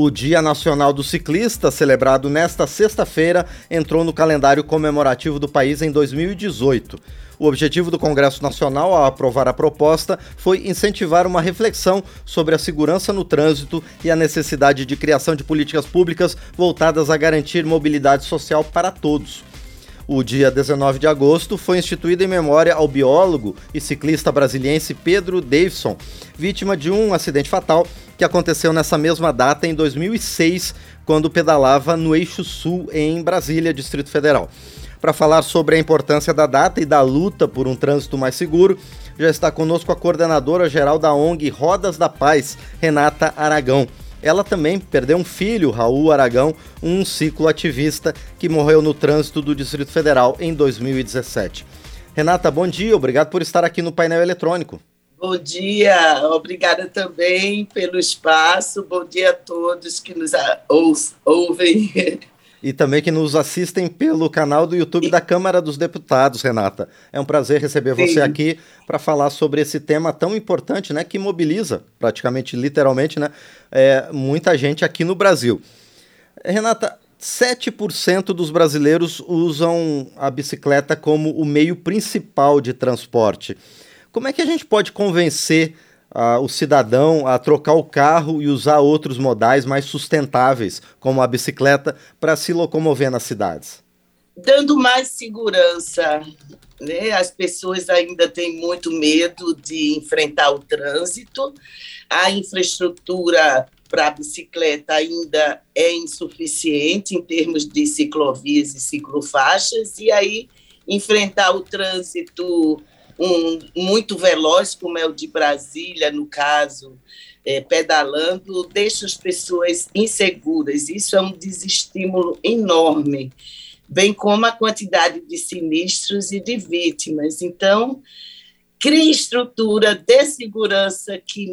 O Dia Nacional do Ciclista, celebrado nesta sexta-feira, entrou no calendário comemorativo do país em 2018. O objetivo do Congresso Nacional ao aprovar a proposta foi incentivar uma reflexão sobre a segurança no trânsito e a necessidade de criação de políticas públicas voltadas a garantir mobilidade social para todos. O dia 19 de agosto foi instituído em memória ao biólogo e ciclista brasiliense Pedro Davidson, vítima de um acidente fatal que aconteceu nessa mesma data em 2006, quando pedalava no Eixo Sul, em Brasília, Distrito Federal. Para falar sobre a importância da data e da luta por um trânsito mais seguro, já está conosco a coordenadora geral da ONG Rodas da Paz, Renata Aragão. Ela também perdeu um filho, Raul Aragão, um cicloativista que morreu no trânsito do Distrito Federal em 2017. Renata, bom dia, obrigado por estar aqui no painel eletrônico. Bom dia, obrigada também pelo espaço. Bom dia a todos que nos ouvem. E também que nos assistem pelo canal do YouTube da Câmara dos Deputados, Renata. É um prazer receber Sim. você aqui para falar sobre esse tema tão importante, né, que mobiliza, praticamente literalmente, né, é, muita gente aqui no Brasil. Renata, 7% dos brasileiros usam a bicicleta como o meio principal de transporte. Como é que a gente pode convencer o cidadão a trocar o carro e usar outros modais mais sustentáveis, como a bicicleta, para se locomover nas cidades? Dando mais segurança. Né? As pessoas ainda têm muito medo de enfrentar o trânsito, a infraestrutura para a bicicleta ainda é insuficiente em termos de ciclovias e ciclofaixas, e aí enfrentar o trânsito um, muito veloz, como é o de Brasília, no caso, é, pedalando, deixa as pessoas inseguras. Isso é um desestímulo enorme, bem como a quantidade de sinistros e de vítimas. Então, cria estrutura de segurança que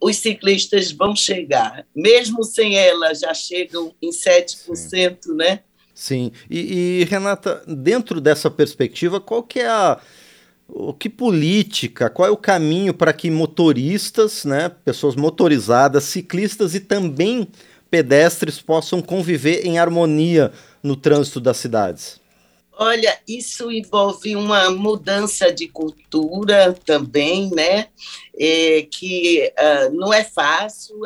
os ciclistas vão chegar. Mesmo sem ela, já chegam em 7%, Sim. né? Sim. E, e, Renata, dentro dessa perspectiva, qual que é a o que política, qual é o caminho para que motoristas, né, pessoas motorizadas, ciclistas e também pedestres possam conviver em harmonia no trânsito das cidades? Olha, isso envolve uma mudança de cultura também, né? É, que uh, não é fácil,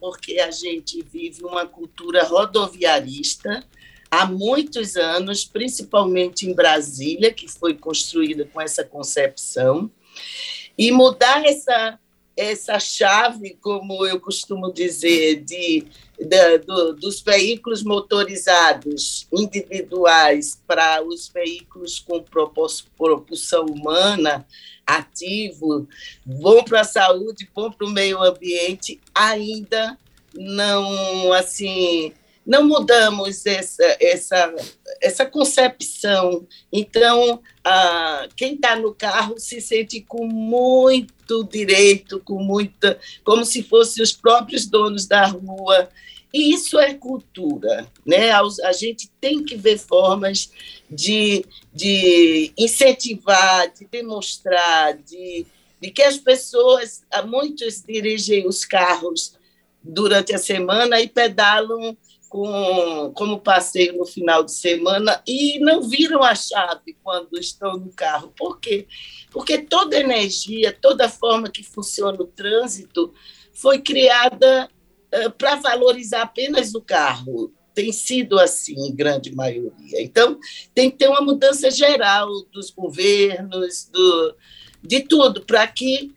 porque a gente vive uma cultura rodoviarista, há muitos anos, principalmente em Brasília, que foi construída com essa concepção, e mudar essa essa chave, como eu costumo dizer, de, de do, dos veículos motorizados individuais para os veículos com propulsão humana, ativo, bom para a saúde, bom para o meio ambiente, ainda não assim não mudamos essa, essa, essa concepção. Então, ah, quem está no carro se sente com muito direito, com muita, como se fossem os próprios donos da rua. E isso é cultura, né? A, a gente tem que ver formas de, de incentivar, de demonstrar, de, de que as pessoas, muitos dirigem os carros durante a semana e pedalam com, como passeio no final de semana e não viram a chave quando estão no carro. Por quê? Porque toda energia, toda forma que funciona o trânsito foi criada uh, para valorizar apenas o carro. Tem sido assim, em grande maioria. Então, tem que ter uma mudança geral dos governos, do, de tudo, para que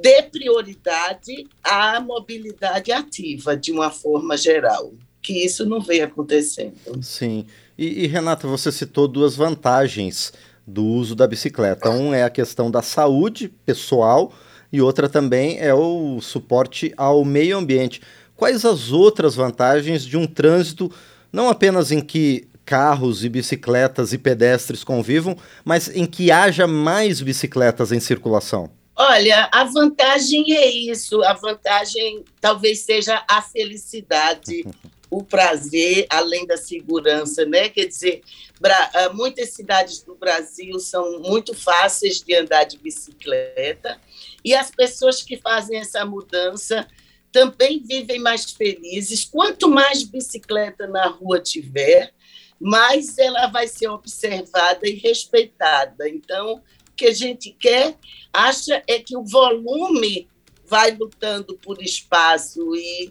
dê prioridade à mobilidade ativa, de uma forma geral que isso não vem acontecendo. Sim. E, e, Renata, você citou duas vantagens do uso da bicicleta. Um é a questão da saúde pessoal e outra também é o suporte ao meio ambiente. Quais as outras vantagens de um trânsito não apenas em que carros e bicicletas e pedestres convivam, mas em que haja mais bicicletas em circulação? Olha, a vantagem é isso. A vantagem talvez seja a felicidade o prazer, além da segurança, né? Quer dizer, ah, muitas cidades do Brasil são muito fáceis de andar de bicicleta e as pessoas que fazem essa mudança também vivem mais felizes. Quanto mais bicicleta na rua tiver, mais ela vai ser observada e respeitada. Então, o que a gente quer, acha é que o volume vai lutando por espaço e,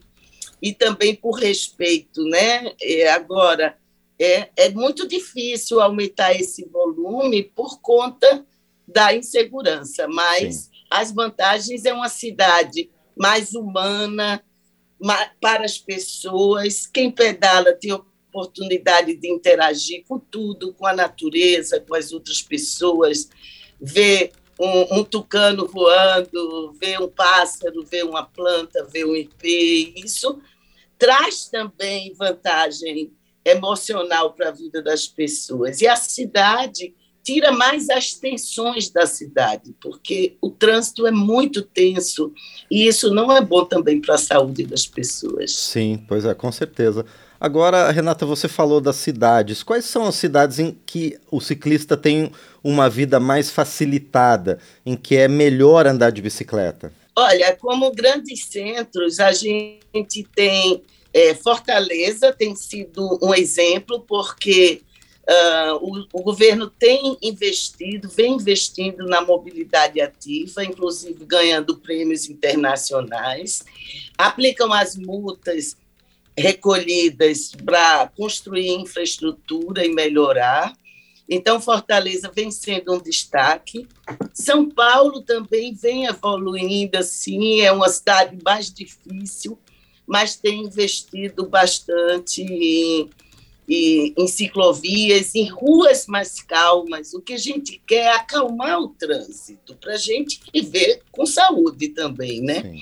e também por respeito, né? É, agora, é, é muito difícil aumentar esse volume por conta da insegurança, mas Sim. as vantagens é uma cidade mais humana para as pessoas. Quem pedala tem oportunidade de interagir com tudo, com a natureza, com as outras pessoas, ver um, um, tucano voando, ver um pássaro, ver uma planta, ver um IP. Isso traz também vantagem emocional para a vida das pessoas. E a cidade tira mais as tensões da cidade, porque o trânsito é muito tenso e isso não é bom também para a saúde das pessoas. Sim, pois é, com certeza. Agora, Renata, você falou das cidades. Quais são as cidades em que o ciclista tem uma vida mais facilitada, em que é melhor andar de bicicleta? Olha, como grandes centros, a gente tem é, Fortaleza tem sido um exemplo porque Uh, o, o, governo tem investido, vem investindo na mobilidade ativa, inclusive ganhando prêmios internacionais, aplicam as multas recolhidas para construir infraestrutura e melhorar. Então, Fortaleza vem sendo um destaque. São Paulo também vem evoluindo, assim, é uma cidade mais difícil, mas tem investido bastante em e, em ciclovias, em ruas mais calmas. O que a gente quer é acalmar o trânsito, para a gente viver com saúde também, né?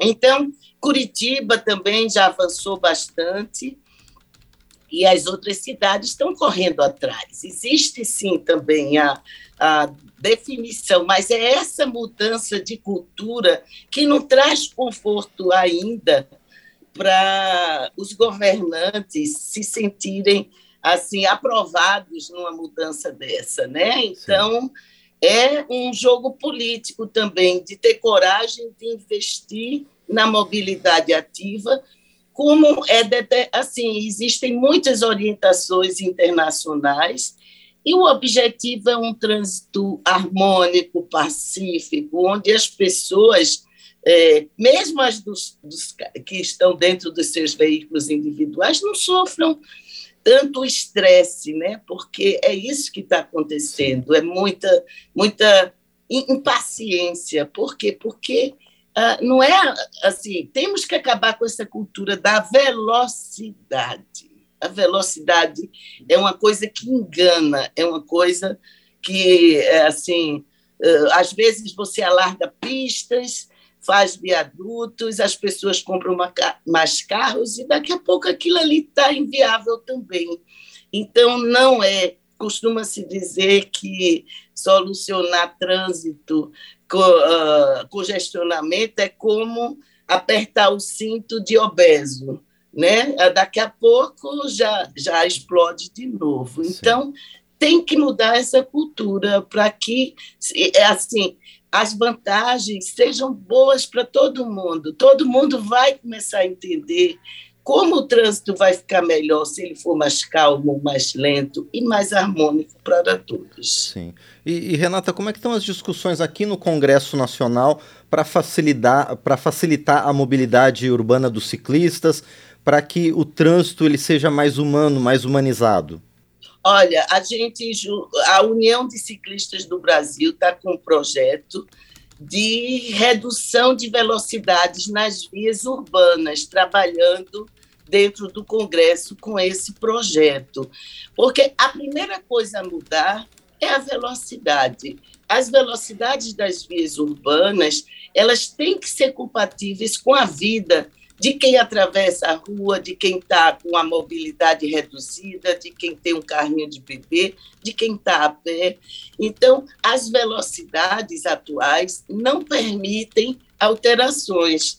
Então, Curitiba também já avançou bastante e as outras cidades estão correndo atrás. Existe sim também a, a definição, mas é essa mudança de cultura que não traz conforto ainda para os governantes se sentirem assim aprovados numa mudança dessa, né? Então Sim. é um jogo político também de ter coragem de investir na mobilidade ativa, como é assim existem muitas orientações internacionais e o objetivo é um trânsito harmônico, pacífico, onde as pessoas é, mesmo as dos, dos, que estão dentro dos seus veículos individuais, não sofram tanto estresse, né? porque é isso que está acontecendo, é muita, muita impaciência. Por quê? Porque ah, não é assim, temos que acabar com essa cultura da velocidade. A velocidade é uma coisa que engana, é uma coisa que, é, assim, ah, às vezes você alarga pistas, faz viadutos, as pessoas compram uma, mais carros e daqui a pouco aquilo ali está inviável também. Então, não é. Costuma-se dizer que solucionar trânsito, co, uh, congestionamento, é como apertar o cinto de obeso. Né? Daqui a pouco já, já explode de novo. Sim. Então, tem que mudar essa cultura para que, é assim, as vantagens sejam boas para todo mundo. Todo mundo vai começar a entender como o trânsito vai ficar melhor se ele for mais calmo, mais lento e mais harmônico para todos. Sim. E, e Renata, como é que estão as discussões aqui no Congresso Nacional para facilitar, para facilitar a mobilidade urbana dos ciclistas, para que o trânsito ele seja mais humano, mais humanizado? Olha, a gente, a União de Ciclistas do Brasil está com um projeto de redução de velocidades nas vias urbanas, trabalhando dentro do Congresso com esse projeto. Porque a primeira coisa a mudar é a velocidade. As velocidades das vias urbanas, elas têm que ser compatíveis com a vida de quem atravessa a rua, de quem está com a mobilidade reduzida, de quem tem um carrinho de bebê, de quem está a pé. Então, as velocidades atuais não permitem alterações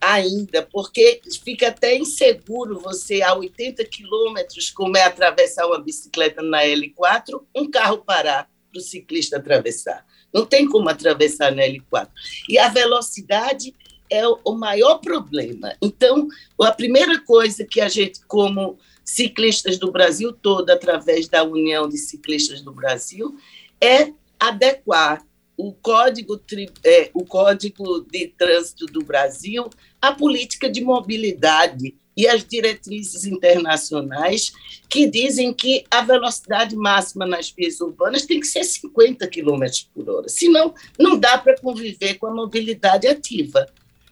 ainda, porque fica até inseguro você, a 80 quilômetros, como é atravessar uma bicicleta na L4, um carro parar para o ciclista atravessar. Não tem como atravessar na L4. E a velocidade é o maior problema. Então, a primeira coisa que a gente, como ciclistas do Brasil todo, através da União de Ciclistas do Brasil, é adequar o código, é, o código de Trânsito do Brasil à política de mobilidade e as diretrizes internacionais que dizem que a velocidade máxima nas vias urbanas tem que ser 50 km por hora, senão não dá para conviver com a mobilidade ativa.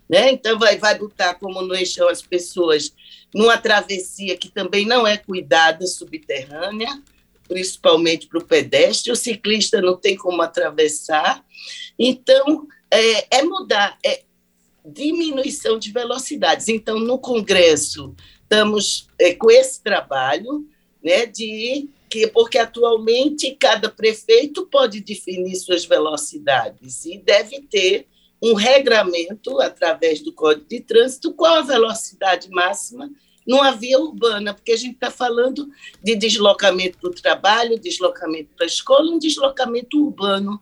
Né? Então, vai, vai botar como no eixão as pessoas numa travessia que também não é cuidada, subterrânea, principalmente para o pedestre, o ciclista não tem como atravessar. Então, é, é mudar, é diminuição de velocidades. Então, no Congresso, estamos é, com esse trabalho né, de que porque atualmente cada prefeito pode definir suas velocidades e deve ter um regramento através do Código de Trânsito qual a velocidade máxima numa via urbana, porque a gente está falando de deslocamento para o trabalho, deslocamento para a escola, um deslocamento urbano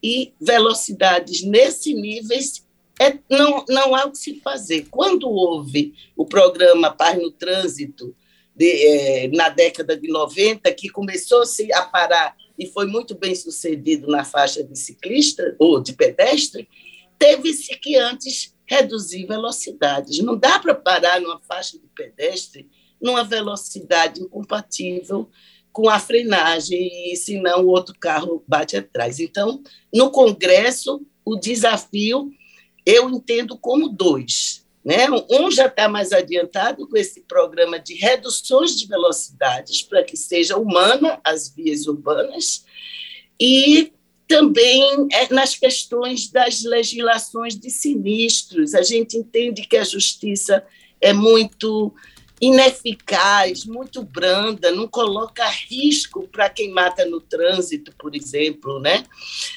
e velocidades nesse níveis é, não, não há o que se fazer. Quando houve o programa Paz no Trânsito, de, é, na década de 90, que começou-se a parar e foi muito bem sucedido na faixa de ciclista ou de pedestre, teve-se que antes reduzir velocidades. Não dá para parar numa faixa de pedestre numa velocidade incompatível com a frenagem, e senão o outro carro bate atrás. Então, no Congresso, o desafio eu entendo como dois. Né? Um já está mais adiantado com esse programa de reduções de velocidades para que seja humana as vias urbanas, e também é nas questões das legislações de sinistros. A gente entende que a justiça é muito ineficaz, muito branda, não coloca risco para quem mata no trânsito, por exemplo, né?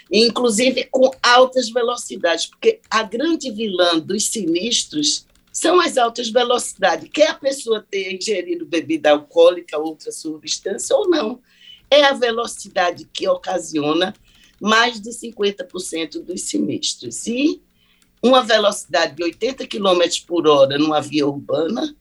Inclusive com altas velocidades, porque a grande vilã dos sinistros são as altas velocidades. Quer a pessoa ter ingerido bebida alcoólica, outra substância ou não, é a velocidade que ocasiona mais de 50% dos sinistros. E uma velocidade de 80 km por hora numa via urbana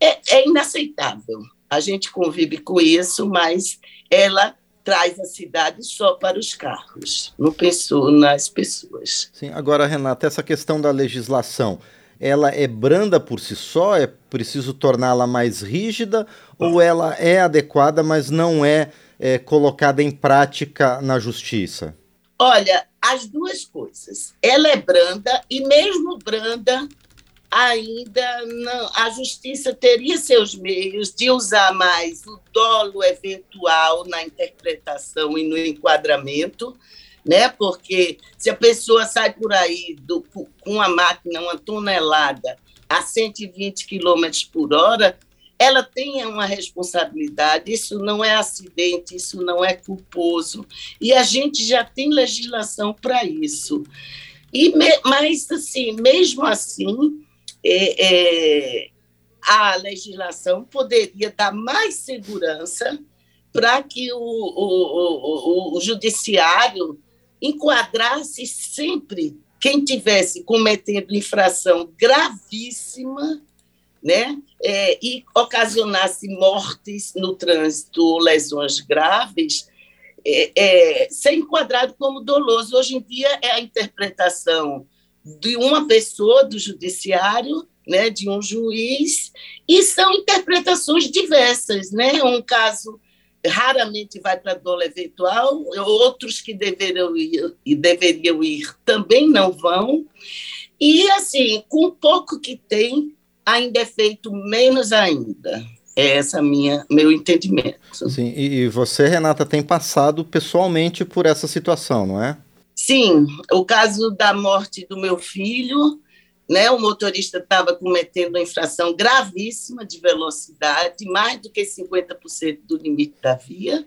é, é inaceitável. A gente convive com isso, mas ela traz a cidade só para os carros, não pensou nas pessoas. Sim, agora, Renata, essa questão da legislação, ela é branda por si só? É preciso torná-la mais rígida? Ou ela é adequada, mas não é é, colocada em prática na justiça? Olha, as duas coisas. Ela é branda e mesmo branda, ainda não, a justiça teria seus meios de usar mais o dolo eventual na interpretação e no enquadramento, né? Porque se a pessoa sai por aí do, com uma máquina, uma tonelada a 120 km por hora, ela tem uma responsabilidade, isso não é acidente, isso não é culposo, e a gente já tem legislação para isso. E mas, assim, mesmo assim, é, é, a legislação poderia dar mais segurança para que o, o, o, o judiciário enquadrasse sempre quem tivesse cometendo infração gravíssima né? É, e ocasionasse mortes no trânsito ou lesões graves, é, é, ser enquadrado como doloso. Hoje em dia é a interpretação de uma pessoa do judiciário, né, de um juiz, e são interpretações diversas, né? Um caso raramente vai para dolo eventual, outros que deveriam ir, e deveriam ir também não vão. E assim, com pouco que tem, ainda é feito menos ainda. É esse minha meu entendimento. Sim, e você, Renata, tem passado pessoalmente por essa situação, não é? Sim, o caso da morte do meu filho, né? O motorista estava cometendo uma infração gravíssima de velocidade, mais do que 50% do limite da via.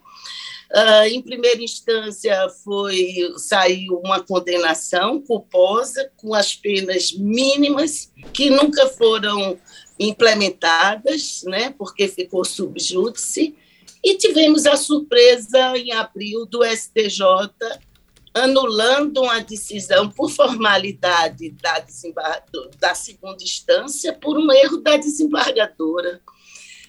Uh, em primeira instância, foi saiu uma condenação culposa com as penas mínimas que nunca foram implementadas, né, porque ficou subjúdice, e tivemos a surpresa em abril do STJ anulando uma decisão por formalidade da, da segunda instância por um erro da desembargadora.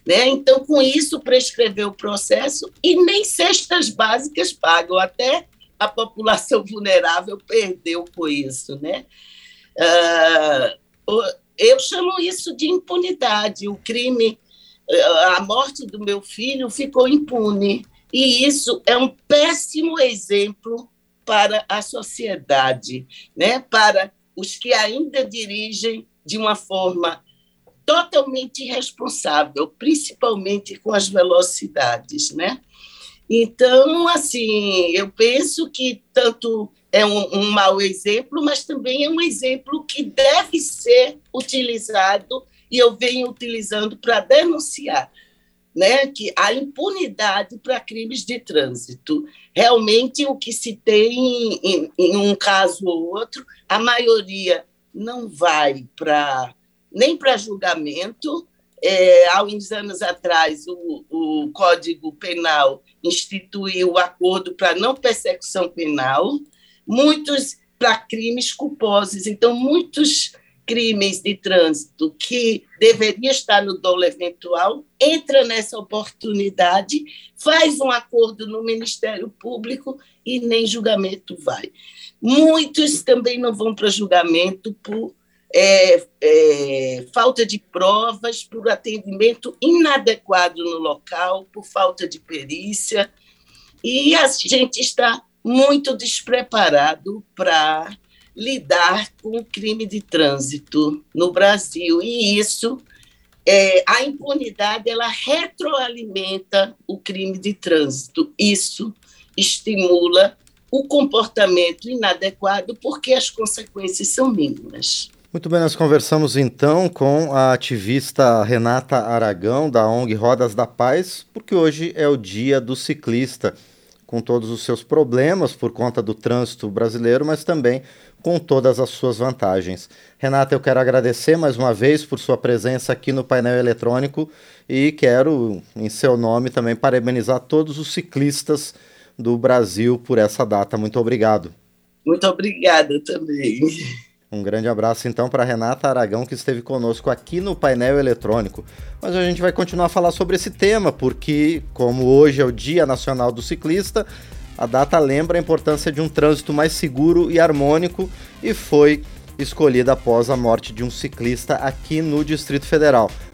Né? Então, com isso, prescreveu o processo e nem cestas básicas pagam, até a população vulnerável perdeu com isso. Né? Uh, eu chamo isso de impunidade. O crime, a morte do meu filho ficou impune. E isso é um péssimo exemplo para a sociedade, né? para os que ainda dirigem de uma forma totalmente irresponsável, principalmente com as velocidades, né? Então, assim, eu penso que tanto é um, um mau exemplo, mas também é um exemplo que deve ser utilizado e eu venho utilizando para denunciar né, que a impunidade para crimes de trânsito. Realmente, o que se tem em, em um caso ou outro, a maioria não vai para nem para julgamento. É, há uns anos atrás, o, o Código Penal instituiu o acordo para não persecução penal, muitos para crimes culposos. Então, muitos crimes de trânsito que deveria estar no dolo eventual, entra nessa oportunidade, faz um acordo no Ministério Público e nem julgamento vai. Muitos também não vão para julgamento por é, é, falta de provas, por atendimento inadequado no local, por falta de perícia. E a gente está muito despreparado para lidar com o crime de trânsito no Brasil. E isso, é, a impunidade, ela retroalimenta o crime de trânsito. Isso estimula o comportamento inadequado, porque as consequências são mínimas. Muito bem, nós conversamos então com a ativista Renata Aragão, da ONG Rodas da Paz, porque hoje é o dia do ciclista, com todos os seus problemas por conta do trânsito brasileiro, mas também com todas as suas vantagens. Renata, eu quero agradecer mais uma vez por sua presença aqui no painel eletrônico e quero, em seu nome, também parabenizar todos os ciclistas do Brasil por essa data. Muito obrigado. Muito obrigada também. Um grande abraço então para Renata Aragão que esteve conosco aqui no painel eletrônico. Mas a gente vai continuar a falar sobre esse tema porque, como hoje é o Dia Nacional do Ciclista, a data lembra a importância de um trânsito mais seguro e harmônico e foi escolhida após a morte de um ciclista aqui no Distrito Federal.